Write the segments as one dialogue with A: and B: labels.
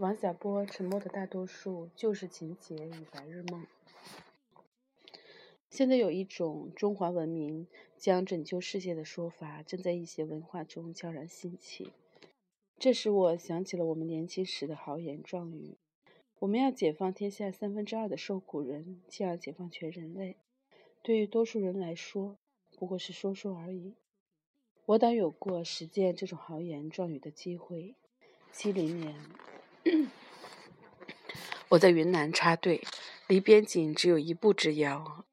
A: 王小波沉默的大多数就是情节与白日梦。现在有一种中华文明将拯救世界的说法，正在一些文化中悄然兴起。这使我想起了我们年轻时的豪言壮语：我们要解放天下三分之二的受苦人，进而解放全人类。对于多数人来说，不过是说说而已。我倒有过实践这种豪言壮语的机会。七零年，我在云南插队，离边境只有一步之遥。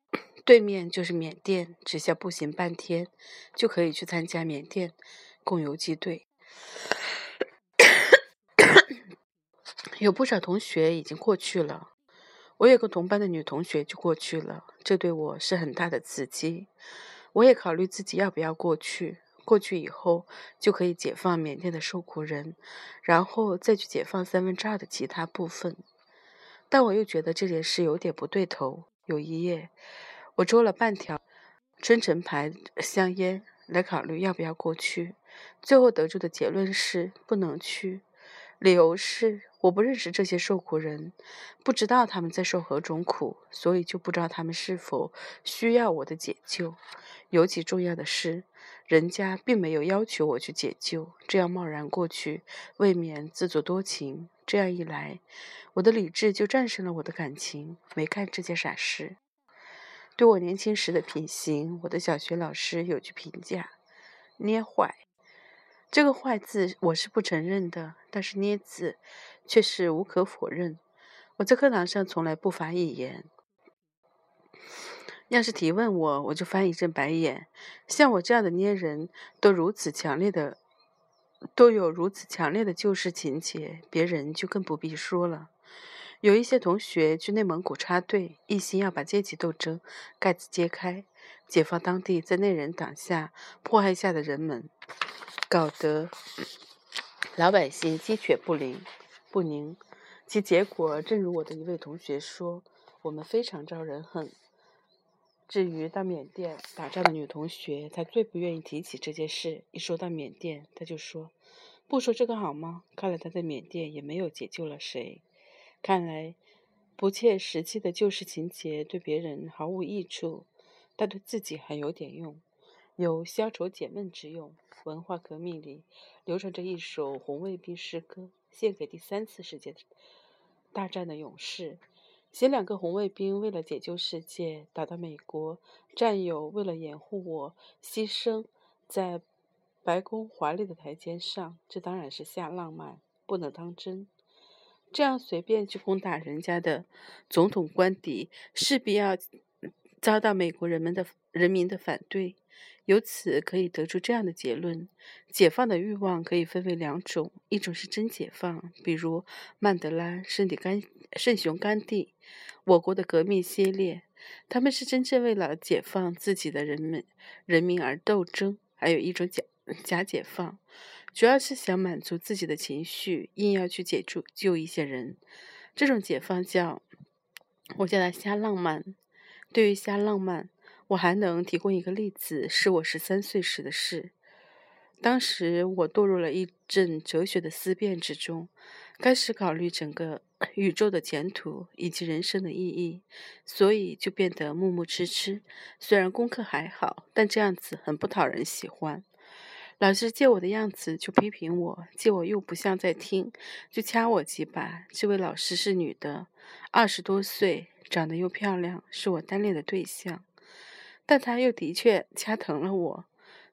A: 对面就是缅甸，只需要步行半天就可以去参加缅甸共游击队。有不少同学已经过去了，我有个同班的女同学就过去了，这对我是很大的刺激。我也考虑自己要不要过去，过去以后就可以解放缅甸的受苦人，然后再去解放三分之二的其他部分。但我又觉得这件事有点不对头。有一夜。我抽了半条春城牌香烟来考虑要不要过去，最后得出的结论是不能去。理由是我不认识这些受苦人，不知道他们在受何种苦，所以就不知道他们是否需要我的解救。尤其重要的是，人家并没有要求我去解救，这样贸然过去，未免自作多情。这样一来，我的理智就战胜了我的感情，没干这件傻事。对我年轻时的品行，我的小学老师有句评价：“捏坏。”这个“坏”字我是不承认的，但是“捏”字却是无可否认。我在课堂上从来不发一言，要是提问我，我就翻一阵白眼。像我这样的捏人，都如此强烈的，都有如此强烈的救世情节，别人就更不必说了。有一些同学去内蒙古插队，一心要把阶级斗争盖子揭开，解放当地在内人党下迫害下的人们，搞得老百姓鸡犬不宁。不宁，其结果正如我的一位同学说：“我们非常招人恨。”至于到缅甸打仗的女同学，她最不愿意提起这件事。一说到缅甸，她就说：“不说这个好吗？”看来她在缅甸也没有解救了谁。看来，不切实际的旧事情节对别人毫无益处，但对自己还有点用，有消愁解闷之用。文化革命里流传着一首红卫兵诗歌，献给第三次世界大战的勇士。写两个红卫兵为了解救世界打到美国，战友为了掩护我牺牲在白宫华丽的台阶上，这当然是瞎浪漫，不能当真。这样随便去攻打人家的总统官邸，势必要遭到美国人们的人民的反对。由此可以得出这样的结论：解放的欲望可以分为两种，一种是真解放，比如曼德拉、身体干、圣雄甘地，我国的革命先烈，他们是真正为了解放自己的人们人民而斗争；还有一种假假解放。主要是想满足自己的情绪，硬要去解救救一些人。这种解放叫，我叫它瞎浪漫。对于瞎浪漫，我还能提供一个例子，是我十三岁时的事。当时我堕入了一阵哲学的思辨之中，开始考虑整个 宇宙的前途以及人生的意义，所以就变得木木痴痴。虽然功课还好，但这样子很不讨人喜欢。老师见我的样子就批评我，见我又不像在听，就掐我几把。这位老师是女的，二十多岁，长得又漂亮，是我单恋的对象。但她又的确掐疼了我，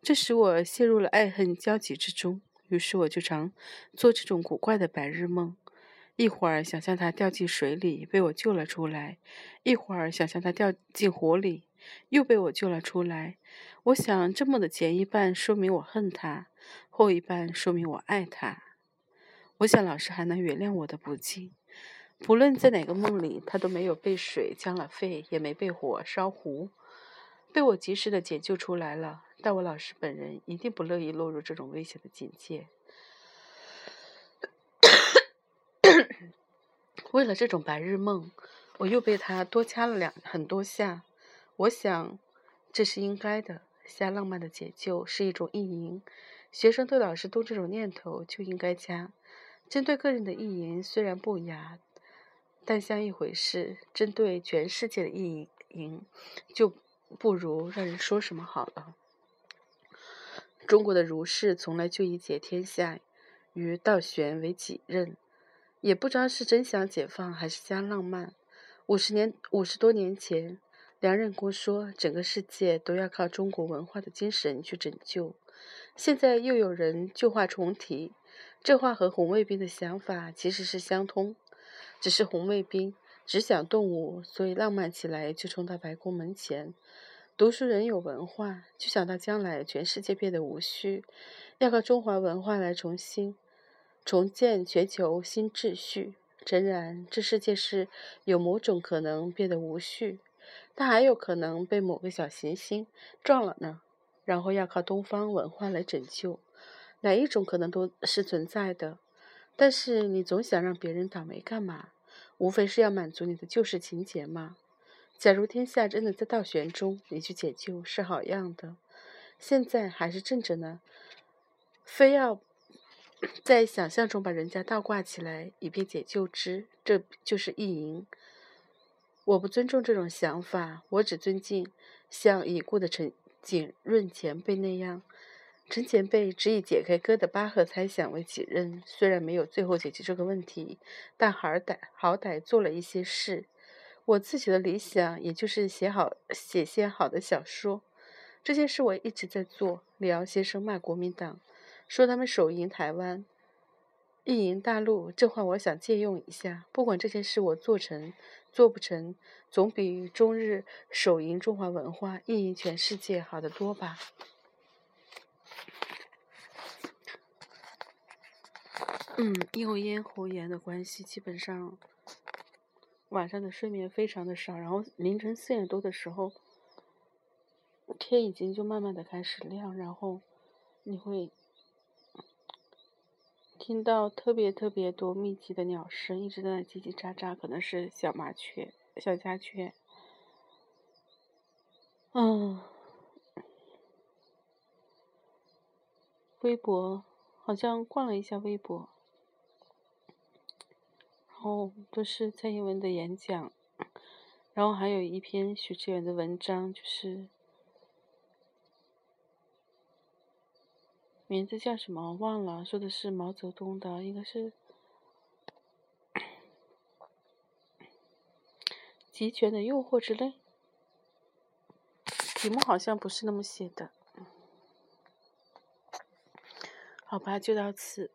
A: 这使我陷入了爱恨交集之中。于是我就常做这种古怪的白日梦：一会儿想象他掉进水里，被我救了出来；一会儿想象他掉进火里，又被我救了出来。我想，这么的前一半说明我恨他，后一半说明我爱他。我想老师还能原谅我的不敬。不论在哪个梦里，他都没有被水呛了肺，也没被火烧糊，被我及时的解救出来了。但我老师本人一定不乐意落入这种危险的境界。为了这种白日梦，我又被他多掐了两很多下。我想，这是应该的。瞎浪漫的解救是一种意淫，学生对老师动这种念头就应该加。针对个人的意淫虽然不雅，但像一回事；针对全世界的意淫，就不如让人说什么好了。中国的儒士从来就以解天下与道玄为己任，也不知道是真想解放还是瞎浪漫。五十年五十多年前，梁任公说整个世界都要靠中国文化的精神去拯救，现在又有人旧话重提。这话和红卫兵的想法其实是相通，只是红卫兵只想动武，所以浪漫起来就冲到白宫门前。读书人有文化，就想到将来全世界变得无序，要靠中华文化来重新重建全球新秩序。诚然，这世界是有某种可能变得无序，但还有可能被某个小行星撞了呢。然后要靠东方文化来拯救。哪一种可能都是存在的，但是你总想让别人倒霉干嘛？无非是要满足你的旧世情节嘛。假如天下真的在倒悬中，你去解救是好样的。现在还是正着呢，非要 在想象中把人家倒挂起来，以便解救之，这就是意淫。我不尊重这种想法，我只尊敬像已故的陈景润前辈那样。陈前辈只以解开哥的巴赫猜想为己任，虽然没有最后解决这个问题，但好歹好歹做了一些事。我自己的理想也就是写好写些好的小说，这件事我一直在做。李敖先生骂国民党，说他们手淫台湾，意淫大陆，这话我想借用一下。不管这件事我做成做不成，总比中日手淫中华文化，意淫全世界好得多吧。嗯，因为咽喉炎的关系，基本上晚上的睡眠非常的少。然后凌晨四点多的时候，天已经就慢慢的开始亮，然后你会听到特别特别多密集的鸟声，一直在那叽叽喳喳，可能是小麻雀、小家雀。嗯，微博好像逛了一下微博。哦，都是蔡英文的演讲，然后还有一篇许志远的文章，就是名字叫什么忘了，说的是毛泽东的，应该是《集权的诱惑》之类，题目好像不是那么写的。好吧，就到此。